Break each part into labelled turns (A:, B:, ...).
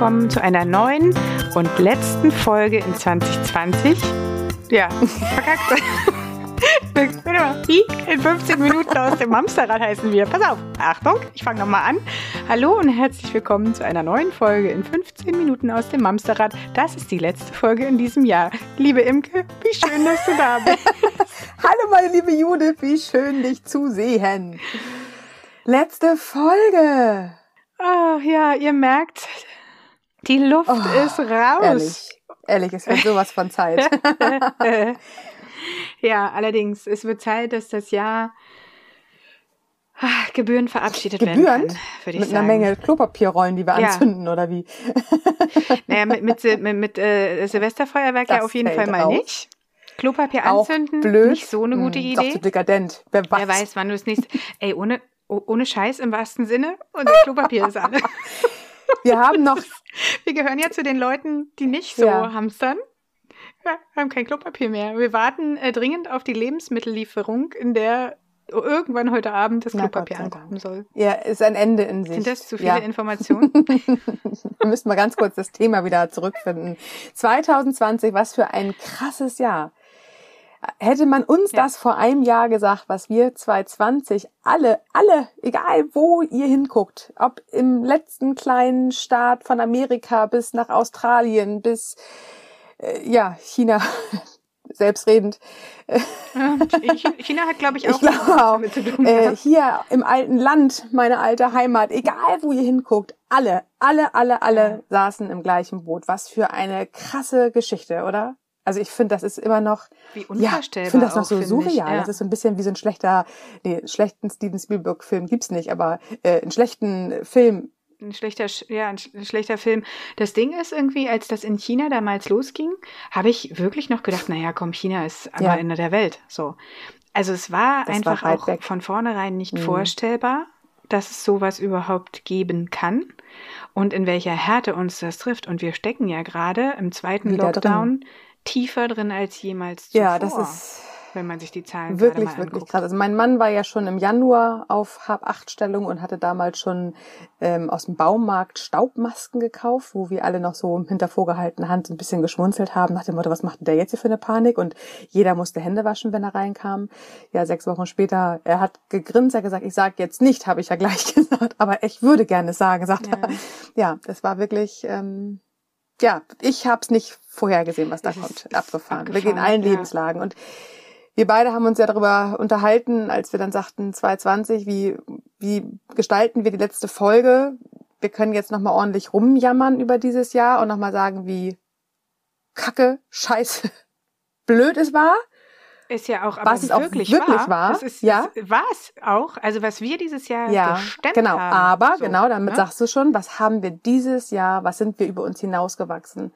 A: Willkommen zu einer neuen und letzten Folge in 2020. Ja, verkackt. Wie? In 15 Minuten aus dem Hamsterrad heißen wir. Pass auf, Achtung, ich fange nochmal an. Hallo und herzlich willkommen zu einer neuen Folge in 15 Minuten aus dem Hamsterrad. Das ist die letzte Folge in diesem Jahr. Liebe Imke, wie schön, dass du da bist.
B: Hallo meine liebe Judith, wie schön dich zu sehen. Letzte Folge.
A: Oh, ja, ihr merkt, die Luft oh, ist raus.
B: Ehrlich, ehrlich, es wird sowas von Zeit.
A: ja, allerdings, es wird Zeit, dass das Jahr ach, Gebühren verabschiedet
B: Gebühren?
A: werden kann,
B: würde ich Mit sagen. einer Menge Klopapierrollen, die wir ja. anzünden, oder wie?
A: naja, mit, mit, mit, mit äh, Silvesterfeuerwerk das ja auf jeden Fall mal raus. nicht. Klopapier anzünden, blöd. nicht so eine gute hm, Idee.
B: Doch zu dekadent.
A: Wer weiß. Wer weiß, wann du es nicht. Ey, ohne, ohne Scheiß im wahrsten Sinne und das Klopapier ist alle.
B: Wir haben noch.
A: Wir gehören ja zu den Leuten, die nicht so ja. hamstern. Wir haben kein Klopapier mehr. Wir warten äh, dringend auf die Lebensmittellieferung, in der irgendwann heute Abend das Klopapier ankommen soll.
B: Ja, ist ein Ende in sich.
A: Sind das zu viele ja. Informationen?
B: Wir müssen mal ganz kurz das Thema wieder zurückfinden. 2020, was für ein krasses Jahr. Hätte man uns ja. das vor einem Jahr gesagt, was wir 2020 alle, alle, egal wo ihr hinguckt, ob im letzten kleinen Staat von Amerika bis nach Australien bis äh, ja China, selbstredend.
A: China hat, glaube ich, auch,
B: ich glaube auch äh, hier im alten Land, meine alte Heimat, egal wo ihr hinguckt, alle, alle, alle, alle saßen im gleichen Boot. Was für eine krasse Geschichte, oder? Also ich finde, das ist immer noch.
A: Wie unvorstellbar. Ja,
B: ich finde das noch so surreal. Ja. Das ist so ein bisschen wie so ein schlechter, nee, einen schlechten Steven Spielberg-Film gibt's nicht, aber äh, einen schlechten Film.
A: Ein schlechter, ja, ein schlechter Film. Das Ding ist irgendwie, als das in China damals losging, habe ich wirklich noch gedacht, naja, komm, China ist am ja. Ende der Welt. So. Also es war das einfach war auch weg. von vornherein nicht mhm. vorstellbar, dass es sowas überhaupt geben kann und in welcher Härte uns das trifft. Und wir stecken ja gerade im zweiten Wieder Lockdown. Drin tiefer drin als jemals zuvor.
B: Ja, das ist
A: wenn man sich die Zahlen
B: wirklich wirklich krass. Also mein Mann war ja schon im Januar auf Hab acht Stellung und hatte damals schon ähm, aus dem Baumarkt Staubmasken gekauft, wo wir alle noch so hinter vorgehaltener Hand ein bisschen geschmunzelt haben nach dem Motto, was macht denn der jetzt hier für eine Panik? Und jeder musste Hände waschen, wenn er reinkam. Ja, sechs Wochen später, er hat gegrinst, er hat gesagt, ich sage jetzt nicht, habe ich ja gleich gesagt, aber ich würde gerne sagen, sagt ja. er. Ja, das war wirklich. Ähm, ja, ich habe es nicht vorhergesehen, was da kommt. Abgefahren. Wir gehen in allen ja. Lebenslagen. Und wir beide haben uns ja darüber unterhalten, als wir dann sagten 2020, wie, wie gestalten wir die letzte Folge? Wir können jetzt nochmal ordentlich rumjammern über dieses Jahr und nochmal sagen, wie kacke, scheiße, blöd es war.
A: Ist ja auch was es wirklich, auch wirklich war. war. Das ist, ja. war es auch. Also was wir dieses Jahr ja, gestemmt
B: genau.
A: haben.
B: Aber so, genau, damit ne? sagst du schon, was haben wir dieses Jahr, was sind wir über uns hinausgewachsen?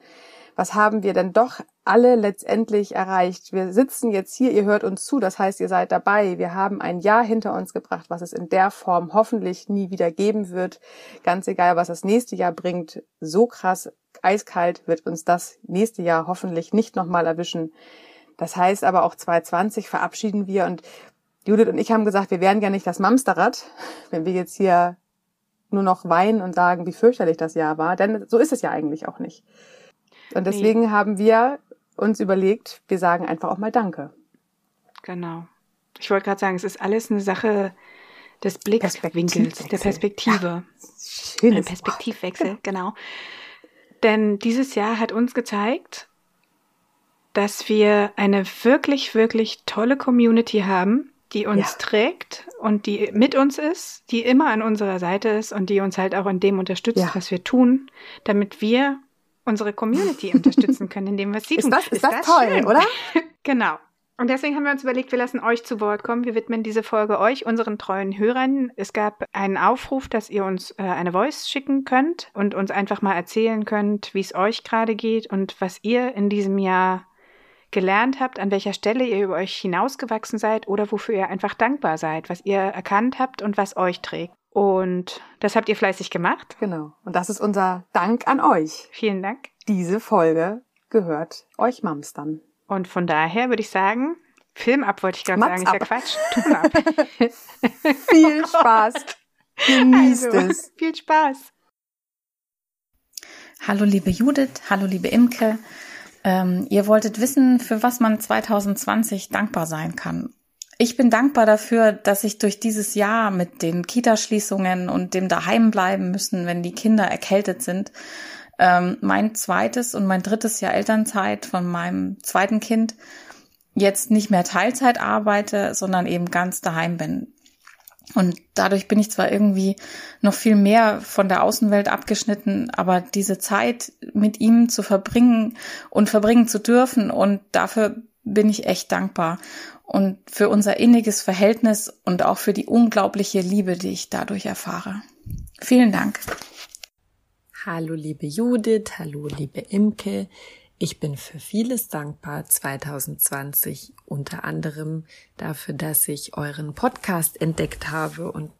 B: Was haben wir denn doch alle letztendlich erreicht? Wir sitzen jetzt hier, ihr hört uns zu, das heißt, ihr seid dabei. Wir haben ein Jahr hinter uns gebracht, was es in der Form hoffentlich nie wieder geben wird. Ganz egal, was das nächste Jahr bringt. So krass eiskalt wird uns das nächste Jahr hoffentlich nicht nochmal erwischen. Das heißt aber auch 2020 verabschieden wir und Judith und ich haben gesagt, wir wären ja nicht das Mamsterrad, wenn wir jetzt hier nur noch weinen und sagen, wie fürchterlich das Jahr war. Denn so ist es ja eigentlich auch nicht. Und deswegen nee. haben wir uns überlegt, wir sagen einfach auch mal Danke.
A: Genau. Ich wollte gerade sagen, es ist alles eine Sache des Blickwinkels, der Perspektive. Ja, Ein Perspektivwechsel, Wort. genau. Denn dieses Jahr hat uns gezeigt, dass wir eine wirklich, wirklich tolle Community haben, die uns ja. trägt und die mit uns ist, die immer an unserer Seite ist und die uns halt auch in dem unterstützt, ja. was wir tun, damit wir unsere Community unterstützen können, indem wir sie
B: tun. Ist das, ist, ist das, das toll, schön? oder?
A: genau. Und deswegen haben wir uns überlegt, wir lassen euch zu Wort kommen. Wir widmen diese Folge euch, unseren treuen Hörern. Es gab einen Aufruf, dass ihr uns äh, eine Voice schicken könnt und uns einfach mal erzählen könnt, wie es euch gerade geht und was ihr in diesem Jahr gelernt habt, an welcher Stelle ihr über euch hinausgewachsen seid oder wofür ihr einfach dankbar seid, was ihr erkannt habt und was euch trägt. Und das habt ihr fleißig gemacht.
B: Genau. Und das ist unser Dank an euch.
A: Vielen Dank.
B: Diese Folge gehört euch Mamstern.
A: Und von daher würde ich sagen, Film ab wollte ich gerade sagen, ist ja Quatsch. Tun ab.
B: Viel Spaß. Genießt also, es.
A: Viel Spaß.
C: Hallo liebe Judith, hallo liebe Imke. Ähm, ihr wolltet wissen, für was man 2020 dankbar sein kann. Ich bin dankbar dafür, dass ich durch dieses Jahr mit den Kitaschließungen und dem daheim bleiben müssen, wenn die Kinder erkältet sind, ähm, mein zweites und mein drittes Jahr Elternzeit von meinem zweiten Kind jetzt nicht mehr Teilzeit arbeite, sondern eben ganz daheim bin. Und dadurch bin ich zwar irgendwie noch viel mehr von der Außenwelt abgeschnitten, aber diese Zeit mit ihm zu verbringen und verbringen zu dürfen und dafür bin ich echt dankbar. Und für unser inniges Verhältnis und auch für die unglaubliche Liebe, die ich dadurch erfahre. Vielen Dank.
D: Hallo liebe Judith, hallo liebe Imke. Ich bin für vieles dankbar 2020, unter anderem dafür, dass ich euren Podcast entdeckt habe und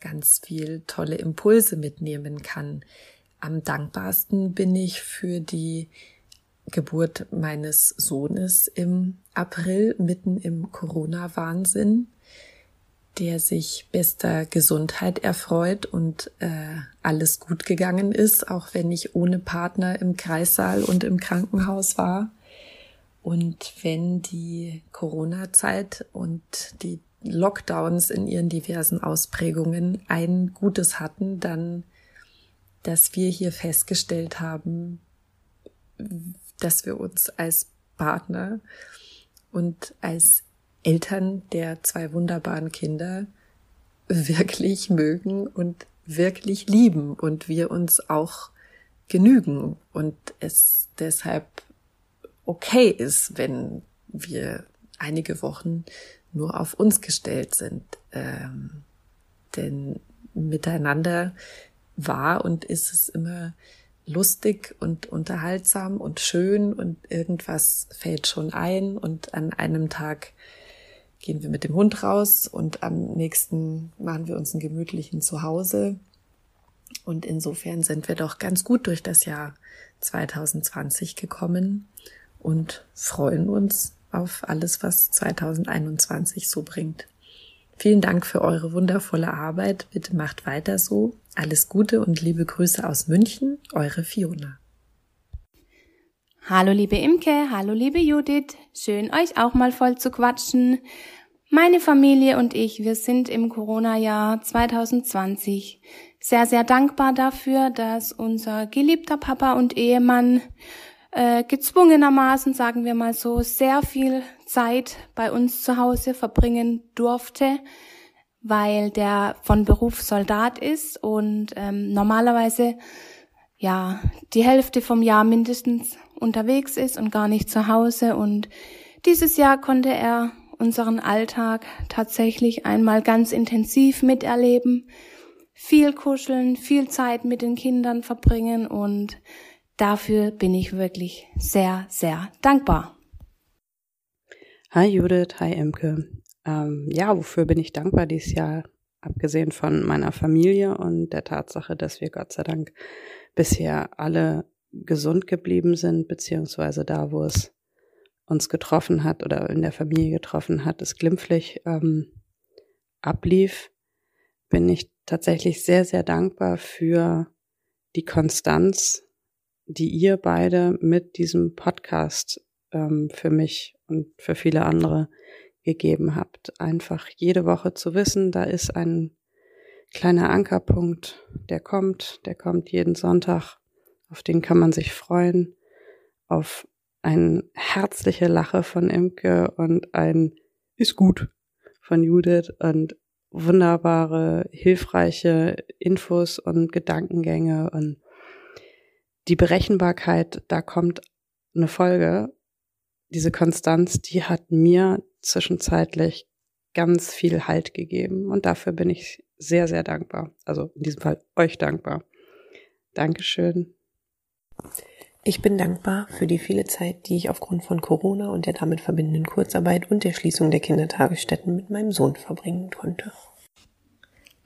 D: ganz viel tolle Impulse mitnehmen kann. Am dankbarsten bin ich für die Geburt meines Sohnes im April, mitten im Corona-Wahnsinn der sich bester Gesundheit erfreut und äh, alles gut gegangen ist, auch wenn ich ohne Partner im Kreissaal und im Krankenhaus war. Und wenn die Corona-Zeit und die Lockdowns in ihren diversen Ausprägungen ein Gutes hatten, dann, dass wir hier festgestellt haben, dass wir uns als Partner und als Eltern der zwei wunderbaren Kinder wirklich mögen und wirklich lieben und wir uns auch genügen und es deshalb okay ist, wenn wir einige Wochen nur auf uns gestellt sind. Ähm, denn miteinander war und ist es immer lustig und unterhaltsam und schön und irgendwas fällt schon ein und an einem Tag gehen wir mit dem Hund raus und am nächsten machen wir uns einen gemütlichen Zuhause. Und insofern sind wir doch ganz gut durch das Jahr 2020 gekommen und freuen uns auf alles, was 2021 so bringt. Vielen Dank für eure wundervolle Arbeit. Bitte macht weiter so. Alles Gute und liebe Grüße aus München, eure Fiona.
E: Hallo liebe Imke, hallo liebe Judith, schön euch auch mal voll zu quatschen. Meine Familie und ich, wir sind im Corona-Jahr 2020 sehr, sehr dankbar dafür, dass unser geliebter Papa und Ehemann äh, gezwungenermaßen, sagen wir mal so, sehr viel Zeit bei uns zu Hause verbringen durfte, weil der von Beruf Soldat ist und ähm, normalerweise ja die Hälfte vom Jahr mindestens unterwegs ist und gar nicht zu Hause. Und dieses Jahr konnte er unseren Alltag tatsächlich einmal ganz intensiv miterleben, viel kuscheln, viel Zeit mit den Kindern verbringen und dafür bin ich wirklich sehr, sehr dankbar.
F: Hi Judith, hi Emke. Ähm, ja, wofür bin ich dankbar dieses Jahr? Abgesehen von meiner Familie und der Tatsache, dass wir Gott sei Dank bisher alle gesund geblieben sind, beziehungsweise da, wo es uns getroffen hat oder in der Familie getroffen hat, es glimpflich ähm, ablief, bin ich tatsächlich sehr, sehr dankbar für die Konstanz, die ihr beide mit diesem Podcast ähm, für mich und für viele andere gegeben habt. Einfach jede Woche zu wissen, da ist ein kleiner Ankerpunkt, der kommt, der kommt jeden Sonntag auf den kann man sich freuen, auf eine herzliche Lache von Imke und ein ist gut von Judith und wunderbare, hilfreiche Infos und Gedankengänge und die Berechenbarkeit, da kommt eine Folge. Diese Konstanz, die hat mir zwischenzeitlich ganz viel Halt gegeben und dafür bin ich sehr, sehr dankbar. Also in diesem Fall euch dankbar. Dankeschön.
G: Ich bin dankbar für die viele Zeit, die ich aufgrund von Corona und der damit verbindenden Kurzarbeit und der Schließung der Kindertagesstätten mit meinem Sohn verbringen konnte.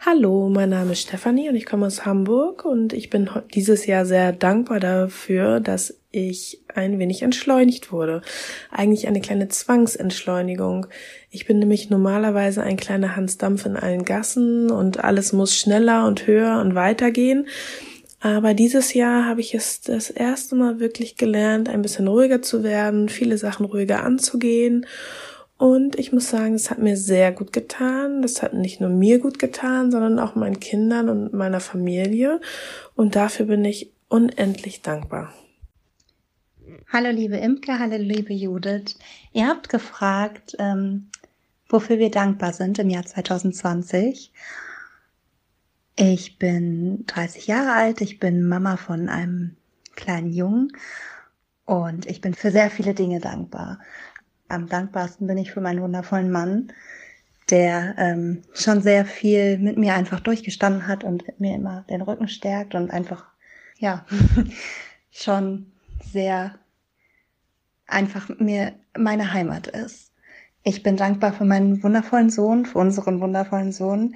H: Hallo, mein Name ist Stefanie und ich komme aus Hamburg und ich bin dieses Jahr sehr dankbar dafür, dass ich ein wenig entschleunigt wurde. Eigentlich eine kleine Zwangsentschleunigung. Ich bin nämlich normalerweise ein kleiner Hans Dampf in allen Gassen und alles muss schneller und höher und weiter gehen. Aber dieses Jahr habe ich es das erste Mal wirklich gelernt, ein bisschen ruhiger zu werden, viele Sachen ruhiger anzugehen. Und ich muss sagen, es hat mir sehr gut getan. Das hat nicht nur mir gut getan, sondern auch meinen Kindern und meiner Familie. Und dafür bin ich unendlich dankbar.
I: Hallo liebe Imke, hallo liebe Judith. Ihr habt gefragt, ähm, wofür wir dankbar sind im Jahr 2020. Ich bin 30 Jahre alt, ich bin Mama von einem kleinen Jungen und ich bin für sehr viele Dinge dankbar. Am dankbarsten bin ich für meinen wundervollen Mann, der ähm, schon sehr viel mit mir einfach durchgestanden hat und mir immer den Rücken stärkt und einfach, ja, schon sehr einfach mir meine Heimat ist. Ich bin dankbar für meinen wundervollen Sohn, für unseren wundervollen Sohn,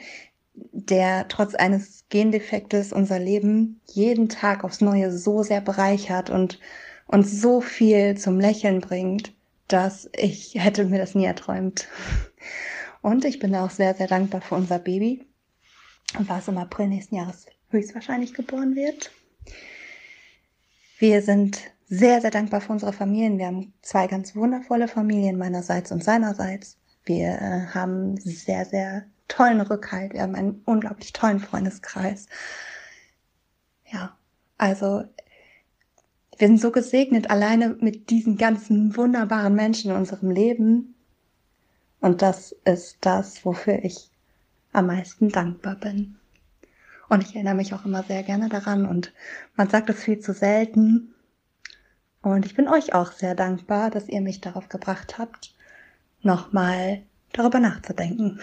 I: der trotz eines Gendefektes unser Leben jeden Tag aufs Neue so sehr bereichert und uns so viel zum Lächeln bringt, dass ich hätte mir das nie erträumt. Und ich bin auch sehr, sehr dankbar für unser Baby, was im April nächsten Jahres höchstwahrscheinlich geboren wird. Wir sind sehr, sehr dankbar für unsere Familien. Wir haben zwei ganz wundervolle Familien meinerseits und seinerseits. Wir äh, haben sehr, sehr tollen Rückhalt. Wir haben einen unglaublich tollen Freundeskreis. Ja, also wir sind so gesegnet alleine mit diesen ganzen wunderbaren Menschen in unserem Leben. Und das ist das, wofür ich am meisten dankbar bin. Und ich erinnere mich auch immer sehr gerne daran und man sagt es viel zu selten. Und ich bin euch auch sehr dankbar, dass ihr mich darauf gebracht habt, nochmal darüber nachzudenken.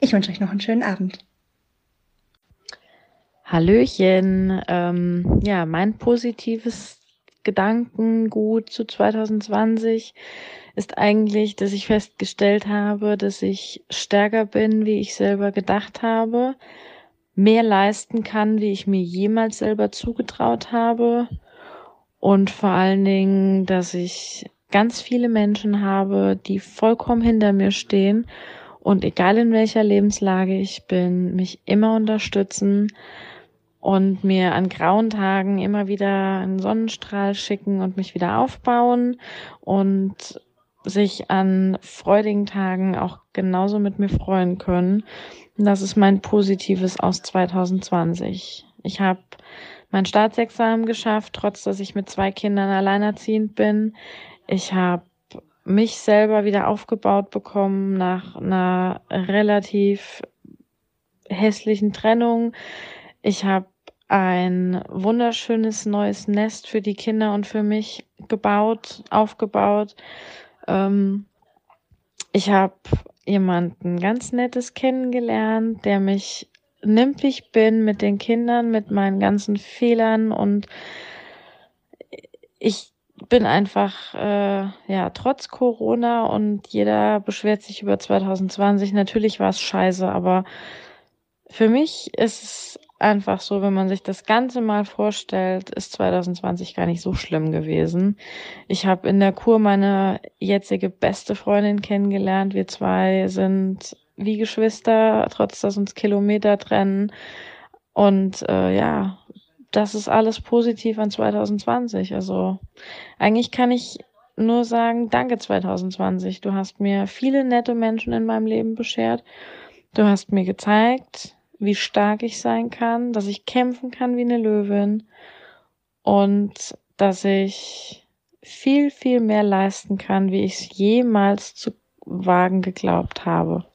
I: Ich wünsche euch noch einen schönen Abend.
J: Hallöchen. Ähm, ja, mein positives Gedankengut zu 2020 ist eigentlich, dass ich festgestellt habe, dass ich stärker bin, wie ich selber gedacht habe, mehr leisten kann, wie ich mir jemals selber zugetraut habe und vor allen Dingen, dass ich ganz viele Menschen habe, die vollkommen hinter mir stehen und egal in welcher Lebenslage ich bin, mich immer unterstützen, und mir an grauen Tagen immer wieder einen Sonnenstrahl schicken und mich wieder aufbauen und sich an freudigen Tagen auch genauso mit mir freuen können. Das ist mein Positives aus 2020. Ich habe mein Staatsexamen geschafft, trotz dass ich mit zwei Kindern alleinerziehend bin. Ich habe mich selber wieder aufgebaut bekommen nach einer relativ hässlichen Trennung. Ich habe ein wunderschönes neues Nest für die Kinder und für mich gebaut, aufgebaut. Ähm, ich habe jemanden ganz Nettes kennengelernt, der mich nimmt, wie ich bin, mit den Kindern, mit meinen ganzen Fehlern und ich bin einfach, äh, ja, trotz Corona und jeder beschwert sich über 2020. Natürlich war es scheiße, aber für mich ist es einfach so, wenn man sich das Ganze mal vorstellt, ist 2020 gar nicht so schlimm gewesen. Ich habe in der Kur meine jetzige beste Freundin kennengelernt. Wir zwei sind wie Geschwister, trotz dass uns Kilometer trennen. Und äh, ja, das ist alles positiv an 2020. Also eigentlich kann ich nur sagen, danke 2020. Du hast mir viele nette Menschen in meinem Leben beschert. Du hast mir gezeigt, wie stark ich sein kann, dass ich kämpfen kann wie eine Löwin und dass ich viel, viel mehr leisten kann, wie ich es jemals zu wagen geglaubt habe.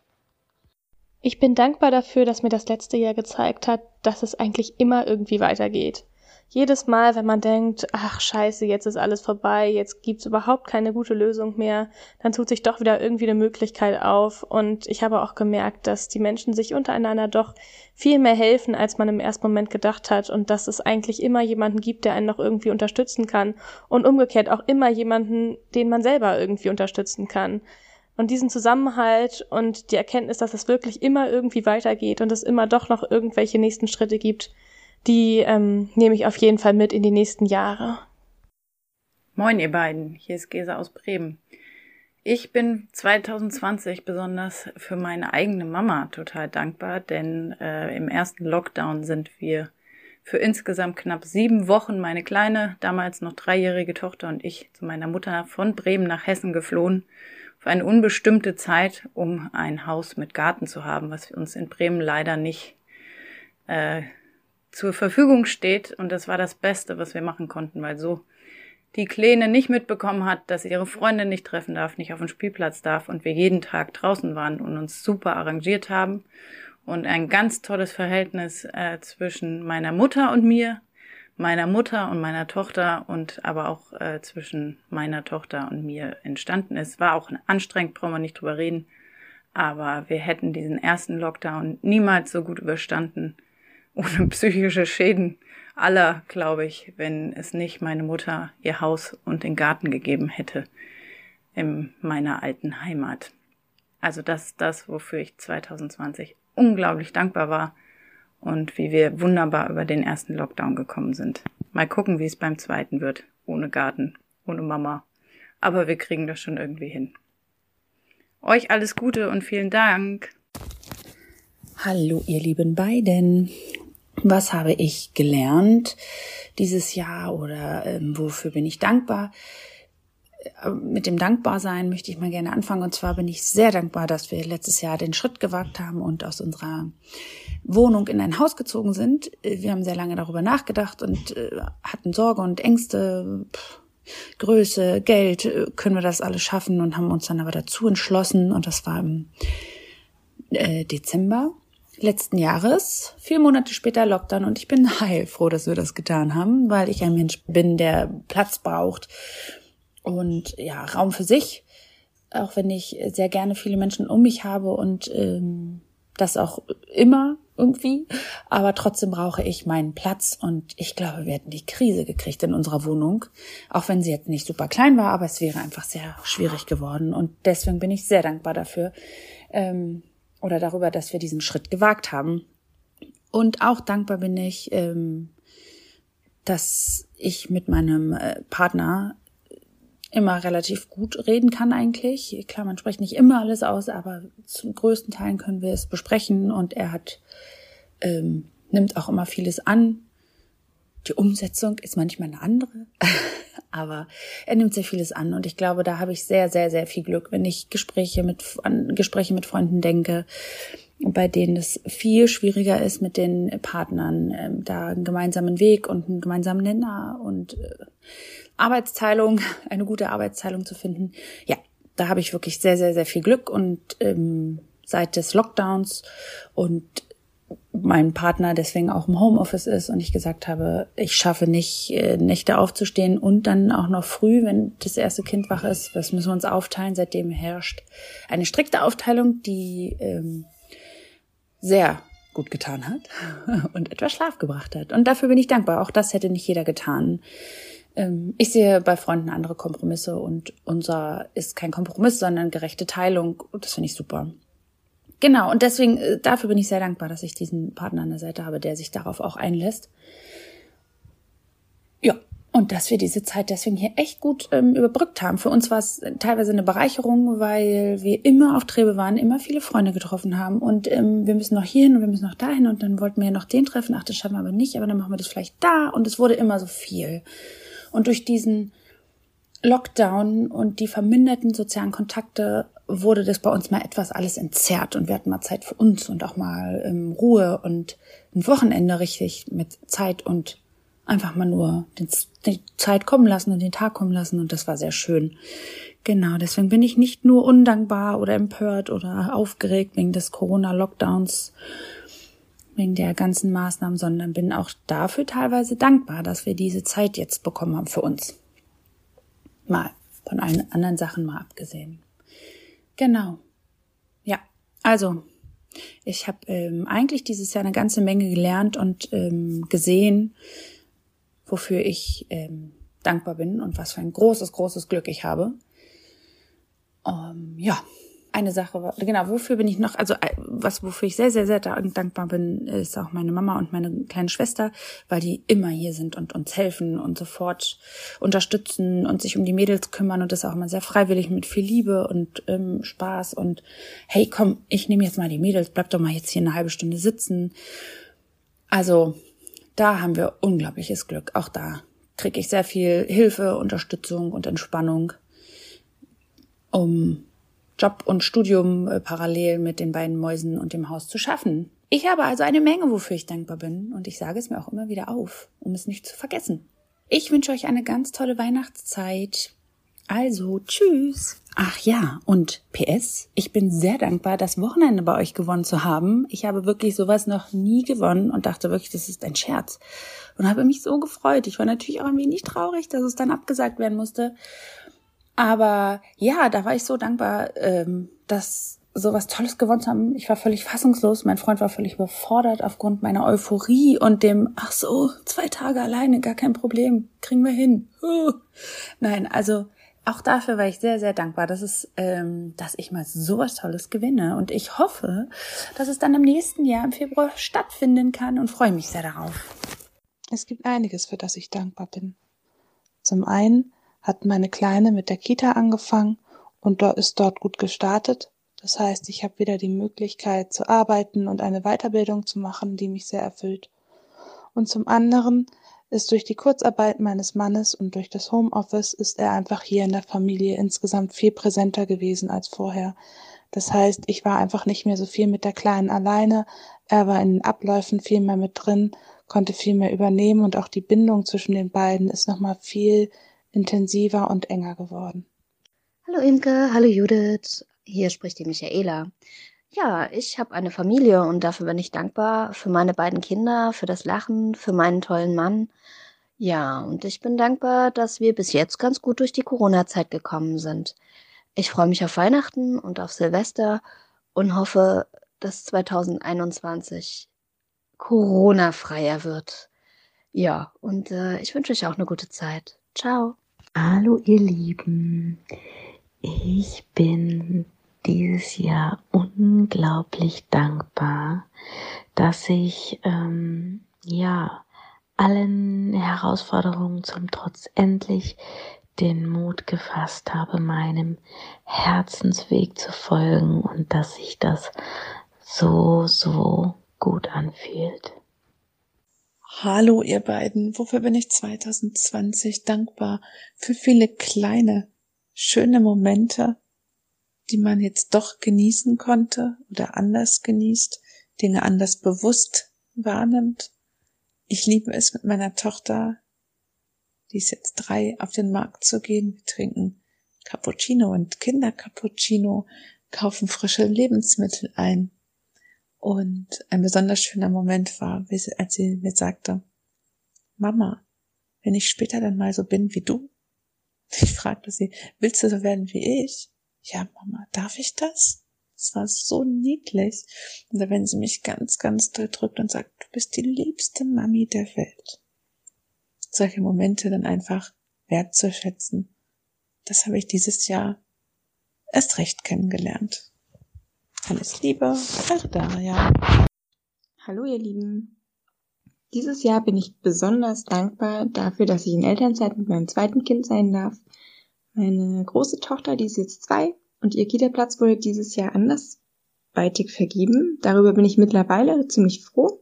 K: Ich bin dankbar dafür, dass mir das letzte Jahr gezeigt hat, dass es eigentlich immer irgendwie weitergeht jedes Mal, wenn man denkt, ach scheiße, jetzt ist alles vorbei, jetzt gibt's überhaupt keine gute Lösung mehr, dann tut sich doch wieder irgendwie eine Möglichkeit auf. Und ich habe auch gemerkt, dass die Menschen sich untereinander doch viel mehr helfen, als man im ersten Moment gedacht hat. Und dass es eigentlich immer jemanden gibt, der einen noch irgendwie unterstützen kann. Und umgekehrt auch immer jemanden, den man selber irgendwie unterstützen kann. Und diesen Zusammenhalt und die Erkenntnis, dass es wirklich immer irgendwie weitergeht und es immer doch noch irgendwelche nächsten Schritte gibt, die ähm, nehme ich auf jeden Fall mit in die nächsten Jahre.
L: Moin, ihr beiden. Hier ist Gesa aus Bremen. Ich bin 2020 besonders für meine eigene Mama total dankbar, denn äh, im ersten Lockdown sind wir für insgesamt knapp sieben Wochen meine kleine, damals noch dreijährige Tochter und ich zu meiner Mutter von Bremen nach Hessen geflohen für eine unbestimmte Zeit, um ein Haus mit Garten zu haben, was uns in Bremen leider nicht äh, zur Verfügung steht. Und das war das Beste, was wir machen konnten, weil so die Kleine nicht mitbekommen hat, dass ihre Freundin nicht treffen darf, nicht auf den Spielplatz darf und wir jeden Tag draußen waren und uns super arrangiert haben und ein ganz tolles Verhältnis äh, zwischen meiner Mutter und mir, meiner Mutter und meiner Tochter und aber auch äh, zwischen meiner Tochter und mir entstanden ist. War auch anstrengend, brauchen wir nicht drüber reden, aber wir hätten diesen ersten Lockdown niemals so gut überstanden, ohne psychische Schäden aller, glaube ich, wenn es nicht meine Mutter ihr Haus und den Garten gegeben hätte in meiner alten Heimat. Also das ist das, wofür ich 2020 unglaublich dankbar war und wie wir wunderbar über den ersten Lockdown gekommen sind. Mal gucken, wie es beim zweiten wird. Ohne Garten, ohne Mama. Aber wir kriegen das schon irgendwie hin. Euch alles Gute und vielen Dank.
M: Hallo, ihr lieben beiden. Was habe ich gelernt dieses Jahr oder ähm, wofür bin ich dankbar? Äh, mit dem Dankbarsein möchte ich mal gerne anfangen. Und zwar bin ich sehr dankbar, dass wir letztes Jahr den Schritt gewagt haben und aus unserer Wohnung in ein Haus gezogen sind. Äh, wir haben sehr lange darüber nachgedacht und äh, hatten Sorge und Ängste. Pff, Größe, Geld, äh, können wir das alles schaffen und haben uns dann aber dazu entschlossen und das war im äh, Dezember letzten Jahres, vier Monate später Lockdown. Und ich bin heilfroh, dass wir das getan haben, weil ich ein Mensch bin, der Platz braucht und ja, Raum für sich, auch wenn ich sehr gerne viele Menschen um mich habe und ähm, das auch immer irgendwie, aber trotzdem brauche ich meinen Platz. Und ich glaube, wir hätten die Krise gekriegt in unserer Wohnung, auch wenn sie jetzt nicht super klein war, aber es wäre einfach sehr schwierig geworden. Und deswegen bin ich sehr dankbar dafür. Ähm, oder darüber, dass wir diesen Schritt gewagt haben und auch dankbar bin ich, ähm, dass ich mit meinem äh, Partner immer relativ gut reden kann eigentlich. Klar, man spricht nicht immer alles aus, aber zum größten Teil können wir es besprechen und er hat ähm, nimmt auch immer vieles an. Die Umsetzung ist manchmal eine andere, aber er nimmt sehr vieles an und ich glaube, da habe ich sehr, sehr, sehr viel Glück, wenn ich Gespräche mit an Gespräche mit Freunden denke, bei denen es viel schwieriger ist, mit den Partnern ähm, da einen gemeinsamen Weg und einen gemeinsamen Nenner und äh, Arbeitsteilung, eine gute Arbeitsteilung zu finden. Ja, da habe ich wirklich sehr, sehr, sehr viel Glück und ähm, seit des Lockdowns und mein Partner deswegen auch im Homeoffice ist und ich gesagt habe, ich schaffe nicht, äh, Nächte aufzustehen und dann auch noch früh, wenn das erste Kind wach ist. Das müssen wir uns aufteilen. Seitdem herrscht eine strikte Aufteilung, die ähm, sehr gut getan hat und etwas Schlaf gebracht hat. Und dafür bin ich dankbar. Auch das hätte nicht jeder getan. Ähm, ich sehe bei Freunden andere Kompromisse und unser ist kein Kompromiss, sondern gerechte Teilung. Und das finde ich super. Genau, und deswegen, äh, dafür bin ich sehr dankbar, dass ich diesen Partner an der Seite habe, der sich darauf auch einlässt. Ja, und dass wir diese Zeit deswegen hier echt gut ähm, überbrückt haben. Für uns war es teilweise eine Bereicherung, weil wir immer auf Trebe waren, immer viele Freunde getroffen haben. Und ähm, wir müssen noch hierhin und wir müssen noch dahin und dann wollten wir ja noch den treffen. Ach, das schaffen wir aber nicht, aber dann machen wir das vielleicht da. Und es wurde immer so viel. Und durch diesen Lockdown und die verminderten sozialen Kontakte wurde das bei uns mal etwas alles entzerrt und wir hatten mal Zeit für uns und auch mal ähm, Ruhe und ein Wochenende richtig mit Zeit und einfach mal nur den, die Zeit kommen lassen und den Tag kommen lassen und das war sehr schön. Genau, deswegen bin ich nicht nur undankbar oder empört oder aufgeregt wegen des Corona-Lockdowns, wegen der ganzen Maßnahmen, sondern bin auch dafür teilweise dankbar, dass wir diese Zeit jetzt bekommen haben für uns. Mal von allen anderen Sachen mal abgesehen. Genau. Ja, also ich habe ähm, eigentlich dieses Jahr eine ganze Menge gelernt und ähm, gesehen, wofür ich ähm, dankbar bin und was für ein großes, großes Glück ich habe. Ähm, ja, eine Sache genau, wofür bin ich noch, also äh, was, wofür ich sehr, sehr, sehr dankbar bin, ist auch meine Mama und meine kleine Schwester, weil die immer hier sind und uns helfen und sofort unterstützen und sich um die Mädels kümmern und das auch immer sehr freiwillig mit viel Liebe und ähm, Spaß und hey, komm, ich nehme jetzt mal die Mädels, bleib doch mal jetzt hier eine halbe Stunde sitzen. Also da haben wir unglaubliches Glück. Auch da kriege ich sehr viel Hilfe, Unterstützung und Entspannung, um Job und Studium äh, parallel mit den beiden Mäusen und dem Haus zu schaffen. Ich habe also eine Menge, wofür ich dankbar bin, und ich sage es mir auch immer wieder auf, um es nicht zu vergessen. Ich wünsche euch eine ganz tolle Weihnachtszeit. Also, tschüss. Ach ja, und PS, ich bin sehr dankbar, das Wochenende bei euch gewonnen zu haben. Ich habe wirklich sowas noch nie gewonnen und dachte wirklich, das ist ein Scherz. Und habe mich so gefreut. Ich war natürlich auch ein wenig traurig, dass es dann abgesagt werden musste. Aber ja, da war ich so dankbar, ähm, dass sowas Tolles gewonnen zu haben. Ich war völlig fassungslos. Mein Freund war völlig überfordert aufgrund meiner Euphorie und dem, ach so, zwei Tage alleine, gar kein Problem, kriegen wir hin. Nein, also auch dafür war ich sehr, sehr dankbar, dass es, ähm, dass ich mal sowas Tolles gewinne. Und ich hoffe, dass es dann im nächsten Jahr im Februar stattfinden kann und freue mich sehr darauf.
N: Es gibt einiges, für das ich dankbar bin. Zum einen hat meine Kleine mit der Kita angefangen und ist dort gut gestartet. Das heißt, ich habe wieder die Möglichkeit zu arbeiten und eine Weiterbildung zu machen, die mich sehr erfüllt. Und zum anderen ist durch die Kurzarbeit meines Mannes und durch das Homeoffice ist er einfach hier in der Familie insgesamt viel präsenter gewesen als vorher. Das heißt, ich war einfach nicht mehr so viel mit der Kleinen alleine. Er war in den Abläufen viel mehr mit drin, konnte viel mehr übernehmen und auch die Bindung zwischen den beiden ist nochmal viel intensiver und enger geworden.
O: Hallo Imke, hallo Judith, hier spricht die Michaela. Ja, ich habe eine Familie und dafür bin ich dankbar für meine beiden Kinder, für das Lachen, für meinen tollen Mann. Ja, und ich bin dankbar, dass wir bis jetzt ganz gut durch die Corona-Zeit gekommen sind. Ich freue mich auf Weihnachten und auf Silvester und hoffe, dass 2021 Corona-freier wird. Ja, und äh, ich wünsche euch auch eine gute Zeit. Ciao.
P: Hallo ihr Lieben. Ich bin dieses Jahr unglaublich dankbar, dass ich ähm, ja allen Herausforderungen zum Trotz endlich den Mut gefasst habe, meinem Herzensweg zu folgen und dass sich das so, so gut anfühlt.
Q: Hallo ihr beiden, wofür bin ich 2020 dankbar? Für viele kleine, schöne Momente, die man jetzt doch genießen konnte oder anders genießt, Dinge anders bewusst wahrnimmt. Ich liebe es mit meiner Tochter, die ist jetzt drei, auf den Markt zu gehen. Wir trinken Cappuccino und Kindercappuccino, kaufen frische Lebensmittel ein. Und ein besonders schöner Moment war, als sie mir sagte, Mama, wenn ich später dann mal so bin wie du, ich fragte sie, willst du so werden wie ich? ja, Mama, darf ich das? Es war so niedlich. Und wenn sie mich ganz, ganz doll drückt und sagt, du bist die liebste Mami der Welt. Solche Momente dann einfach wertzuschätzen. Das habe ich dieses Jahr erst recht kennengelernt. Alles Liebe, eure Daria.
R: Hallo ihr Lieben. Dieses Jahr bin ich besonders dankbar dafür, dass ich in Elternzeit mit meinem zweiten Kind sein darf meine große Tochter, die ist jetzt zwei und ihr Kita-Platz wurde dieses Jahr andersweitig vergeben. Darüber bin ich mittlerweile ziemlich froh,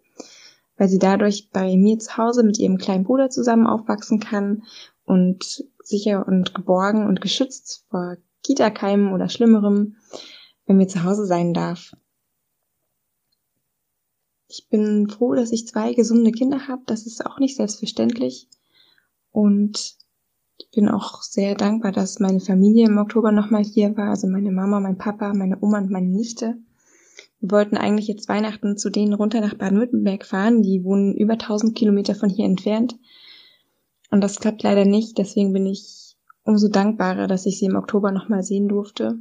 R: weil sie dadurch bei mir zu Hause mit ihrem kleinen Bruder zusammen aufwachsen kann und sicher und geborgen und geschützt vor Kita-Keimen oder Schlimmerem bei mir zu Hause sein darf. Ich bin froh, dass ich zwei gesunde Kinder habe. Das ist auch nicht selbstverständlich. Und ich bin auch sehr dankbar, dass meine Familie im Oktober nochmal hier war, also meine Mama, mein Papa, meine Oma und meine Nichte. Wir wollten eigentlich jetzt Weihnachten zu denen runter nach Baden-Württemberg fahren. Die wohnen über 1000 Kilometer von hier entfernt. Und das klappt leider nicht. Deswegen bin ich umso dankbarer, dass ich sie im Oktober nochmal sehen durfte.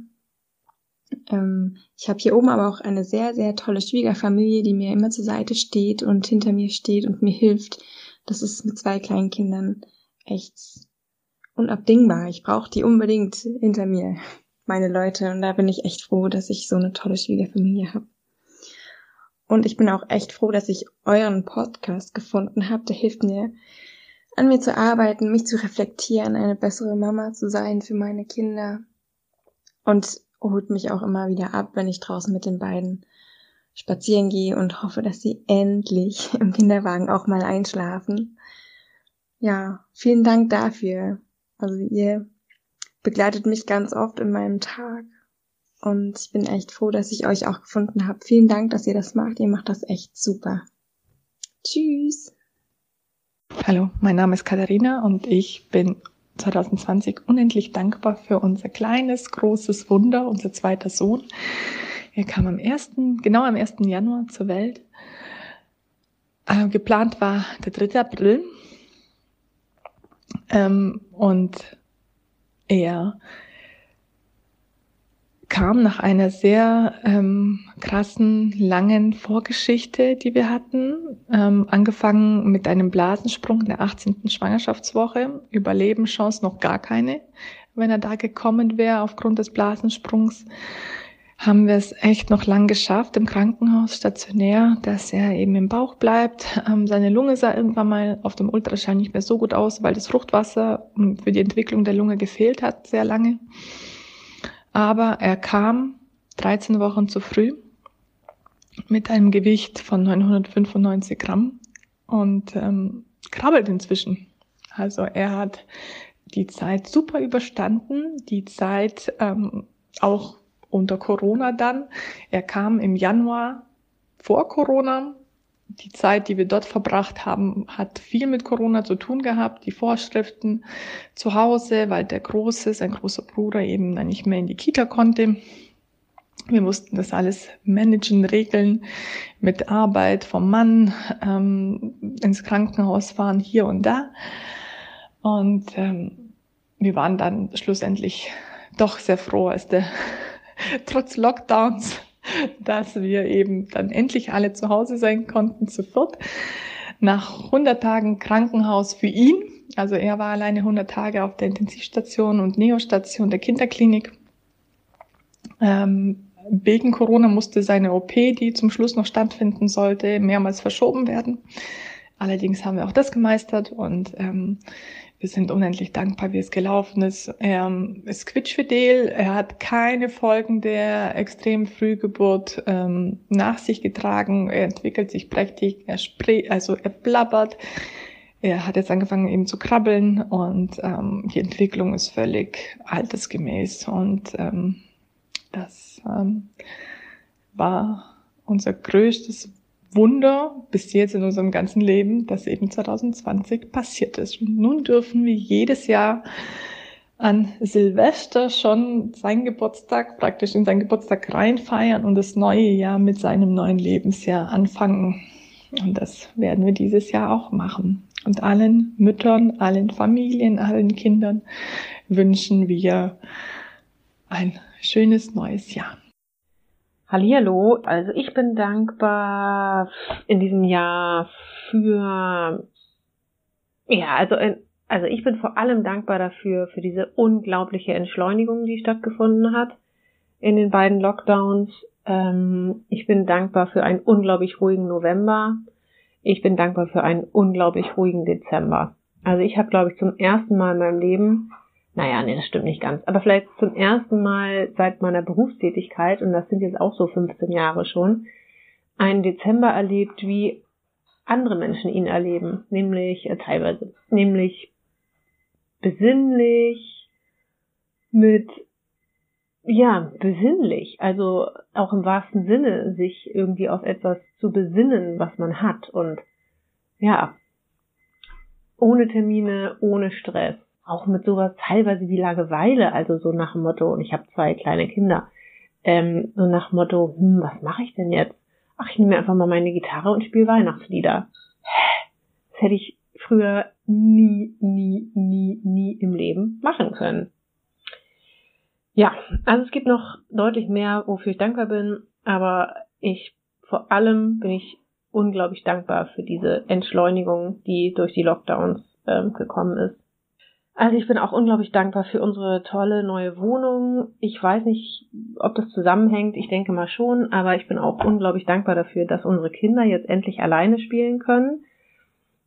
R: Ähm, ich habe hier oben aber auch eine sehr, sehr tolle Schwiegerfamilie, die mir immer zur Seite steht und hinter mir steht und mir hilft. Das ist mit zwei kleinen Kindern echt unabdingbar. Ich brauche die unbedingt hinter mir, meine Leute. Und da bin ich echt froh, dass ich so eine tolle Schwiegerfamilie habe. Und ich bin auch echt froh, dass ich euren Podcast gefunden habe. Der hilft mir, an mir zu arbeiten, mich zu reflektieren, eine bessere Mama zu sein für meine Kinder. Und holt mich auch immer wieder ab, wenn ich draußen mit den beiden spazieren gehe und hoffe, dass sie endlich im Kinderwagen auch mal einschlafen. Ja, vielen Dank dafür. Also ihr begleitet mich ganz oft in meinem Tag. Und ich bin echt froh, dass ich euch auch gefunden habe. Vielen Dank, dass ihr das macht. Ihr macht das echt super. Tschüss.
S: Hallo, mein Name ist Katharina und ich bin 2020 unendlich dankbar für unser kleines, großes Wunder, unser zweiter Sohn. Er kam am 1., genau am 1. Januar zur Welt. Äh, geplant war der 3. April. Ähm, und er kam nach einer sehr ähm, krassen, langen Vorgeschichte, die wir hatten, ähm, angefangen mit einem Blasensprung in der 18. Schwangerschaftswoche, Überlebenschance noch gar keine, wenn er da gekommen wäre aufgrund des Blasensprungs haben wir es echt noch lang geschafft im Krankenhaus stationär, dass er eben im Bauch bleibt. Ähm, seine Lunge sah irgendwann mal auf dem Ultraschall nicht mehr so gut aus, weil das Fruchtwasser für die Entwicklung der Lunge gefehlt hat, sehr lange. Aber er kam 13 Wochen zu früh mit einem Gewicht von 995 Gramm und ähm, krabbelt inzwischen. Also er hat die Zeit super überstanden, die Zeit ähm, auch unter Corona dann. Er kam im Januar vor Corona. Die Zeit, die wir dort verbracht haben, hat viel mit Corona zu tun gehabt. Die Vorschriften zu Hause, weil der Große, sein großer Bruder eben dann nicht mehr in die Kita konnte. Wir mussten das alles managen, regeln mit Arbeit vom Mann, ähm, ins Krankenhaus fahren, hier und da. Und ähm, wir waren dann schlussendlich doch sehr froh, als der trotz Lockdowns, dass wir eben dann endlich alle zu Hause sein konnten, zu viert. Nach 100 Tagen Krankenhaus für ihn, also er war alleine 100 Tage auf der Intensivstation und Neostation der Kinderklinik. Ähm, wegen Corona musste seine OP, die zum Schluss noch stattfinden sollte, mehrmals verschoben werden. Allerdings haben wir auch das gemeistert und ähm, wir sind unendlich dankbar, wie es gelaufen ist. Er ist quietschfidel. Er hat keine Folgen der extremen Frühgeburt ähm, nach sich getragen. Er entwickelt sich prächtig. Er spricht, also er blabbert. Er hat jetzt angefangen eben zu krabbeln und ähm, die Entwicklung ist völlig altersgemäß und ähm, das ähm, war unser größtes Wunder bis jetzt in unserem ganzen Leben, das eben 2020 passiert ist. Und nun dürfen wir jedes Jahr an Silvester schon seinen Geburtstag, praktisch in seinen Geburtstag reinfeiern und das neue Jahr mit seinem neuen Lebensjahr anfangen. Und das werden wir dieses Jahr auch machen. Und allen Müttern, allen Familien, allen Kindern wünschen wir ein schönes neues Jahr.
T: Hallihallo, also ich bin dankbar in diesem Jahr für, ja, also, also ich bin vor allem dankbar dafür, für diese unglaubliche Entschleunigung, die stattgefunden hat in den beiden Lockdowns. Ähm, ich bin dankbar für einen unglaublich ruhigen November. Ich bin dankbar für einen unglaublich ruhigen Dezember. Also ich habe, glaube ich, zum ersten Mal in meinem Leben naja, nee, das stimmt nicht ganz. Aber vielleicht zum ersten Mal seit meiner Berufstätigkeit, und das sind jetzt auch so 15 Jahre schon, einen Dezember erlebt, wie andere Menschen ihn erleben. Nämlich, äh, teilweise, nämlich besinnlich, mit, ja, besinnlich. Also auch im wahrsten Sinne, sich irgendwie auf etwas zu besinnen, was man hat. Und ja, ohne Termine, ohne Stress auch mit sowas teilweise wie Langeweile, also so nach dem Motto, und ich habe zwei kleine Kinder, ähm, so nach dem Motto, hm, was mache ich denn jetzt? Ach, ich nehme einfach mal meine Gitarre und spiele Weihnachtslieder. Das hätte ich früher nie, nie, nie, nie im Leben machen können. Ja, also es gibt noch deutlich mehr, wofür ich dankbar bin, aber ich vor allem bin ich unglaublich dankbar für diese Entschleunigung, die durch die Lockdowns ähm, gekommen ist. Also ich bin auch unglaublich dankbar für unsere tolle neue Wohnung. Ich weiß nicht, ob das zusammenhängt. Ich denke mal schon. Aber ich bin auch unglaublich dankbar dafür, dass unsere Kinder jetzt endlich alleine spielen können.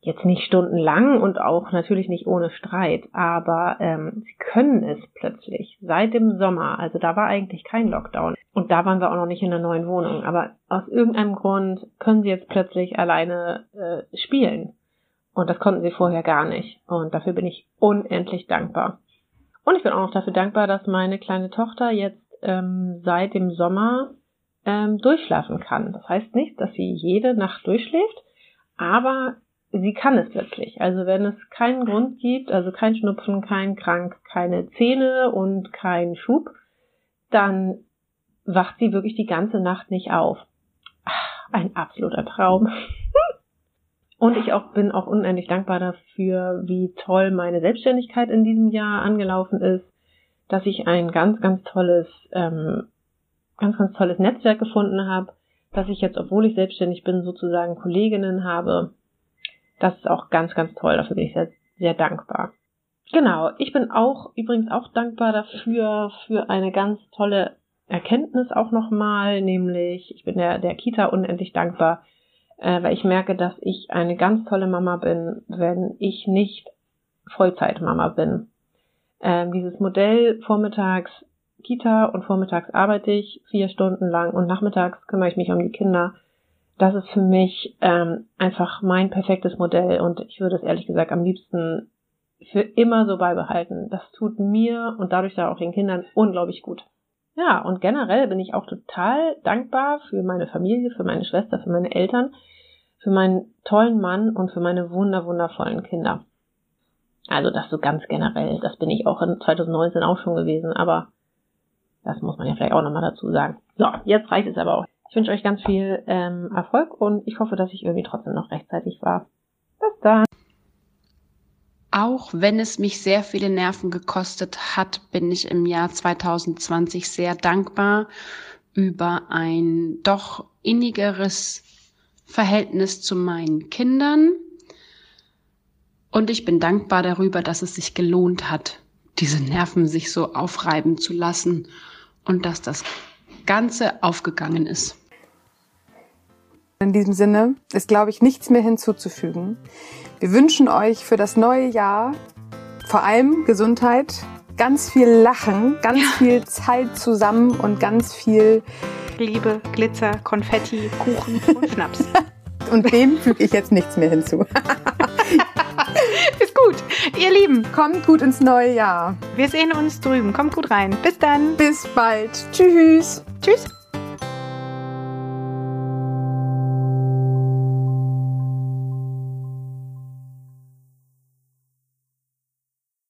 T: Jetzt nicht stundenlang und auch natürlich nicht ohne Streit, aber ähm, sie können es plötzlich seit dem Sommer. Also da war eigentlich kein Lockdown und da waren wir auch noch nicht in der neuen Wohnung. Aber aus irgendeinem Grund können sie jetzt plötzlich alleine äh, spielen und das konnten sie vorher gar nicht. Und dafür bin ich unendlich dankbar. Und ich bin auch noch dafür dankbar, dass meine kleine Tochter jetzt ähm, seit dem Sommer ähm, durchschlafen kann. Das heißt nicht, dass sie jede Nacht durchschläft, aber sie kann es plötzlich. Also wenn es keinen Grund gibt, also kein Schnupfen, kein Krank, keine Zähne und kein Schub, dann wacht sie wirklich die ganze Nacht nicht auf. Ach, ein absoluter Traum. Und ich auch bin auch unendlich dankbar dafür, wie toll meine Selbstständigkeit in diesem Jahr angelaufen ist, dass ich ein ganz, ganz tolles, ähm, ganz, ganz tolles Netzwerk gefunden habe, dass ich jetzt, obwohl ich selbstständig bin, sozusagen Kolleginnen habe, das ist auch ganz, ganz toll. Dafür bin ich sehr, sehr dankbar. Genau. Ich bin auch übrigens auch dankbar dafür, für eine ganz tolle Erkenntnis auch nochmal, nämlich ich bin der, der Kita unendlich dankbar, äh, weil ich merke, dass ich eine ganz tolle Mama bin, wenn ich nicht Vollzeitmama bin. Ähm, dieses Modell vormittags Kita und vormittags arbeite ich vier Stunden lang und nachmittags kümmere ich mich um die Kinder das ist für mich ähm, einfach mein perfektes Modell und ich würde es ehrlich gesagt am liebsten für immer so beibehalten. Das tut mir und dadurch da auch den Kindern unglaublich gut. Ja, und generell bin ich auch total dankbar für meine Familie, für meine Schwester, für meine Eltern, für meinen tollen Mann und für meine wunder wundervollen Kinder. Also das so ganz generell, das bin ich auch in 2019 auch schon gewesen, aber das muss man ja vielleicht auch nochmal dazu sagen. So, jetzt reicht es aber auch. Ich wünsche euch ganz viel ähm, Erfolg und ich hoffe, dass ich irgendwie trotzdem noch rechtzeitig war. Bis dann.
U: Auch wenn es mich sehr viele Nerven gekostet hat, bin ich im Jahr 2020 sehr dankbar über ein doch innigeres Verhältnis zu meinen Kindern. Und ich bin dankbar darüber, dass es sich gelohnt hat, diese Nerven sich so aufreiben zu lassen und dass das Ganze aufgegangen ist.
B: In diesem Sinne ist, glaube ich, nichts mehr hinzuzufügen. Wir wünschen euch für das neue Jahr vor allem Gesundheit, ganz viel Lachen, ganz ja. viel Zeit zusammen und ganz viel
A: Liebe, Glitzer, Konfetti, Kuchen und Schnaps.
B: und dem füge ich jetzt nichts mehr hinzu.
A: ist gut. Ihr Lieben.
B: Kommt gut ins neue Jahr.
A: Wir sehen uns drüben. Kommt gut rein. Bis dann.
B: Bis bald. Tschüss.
A: Tschüss.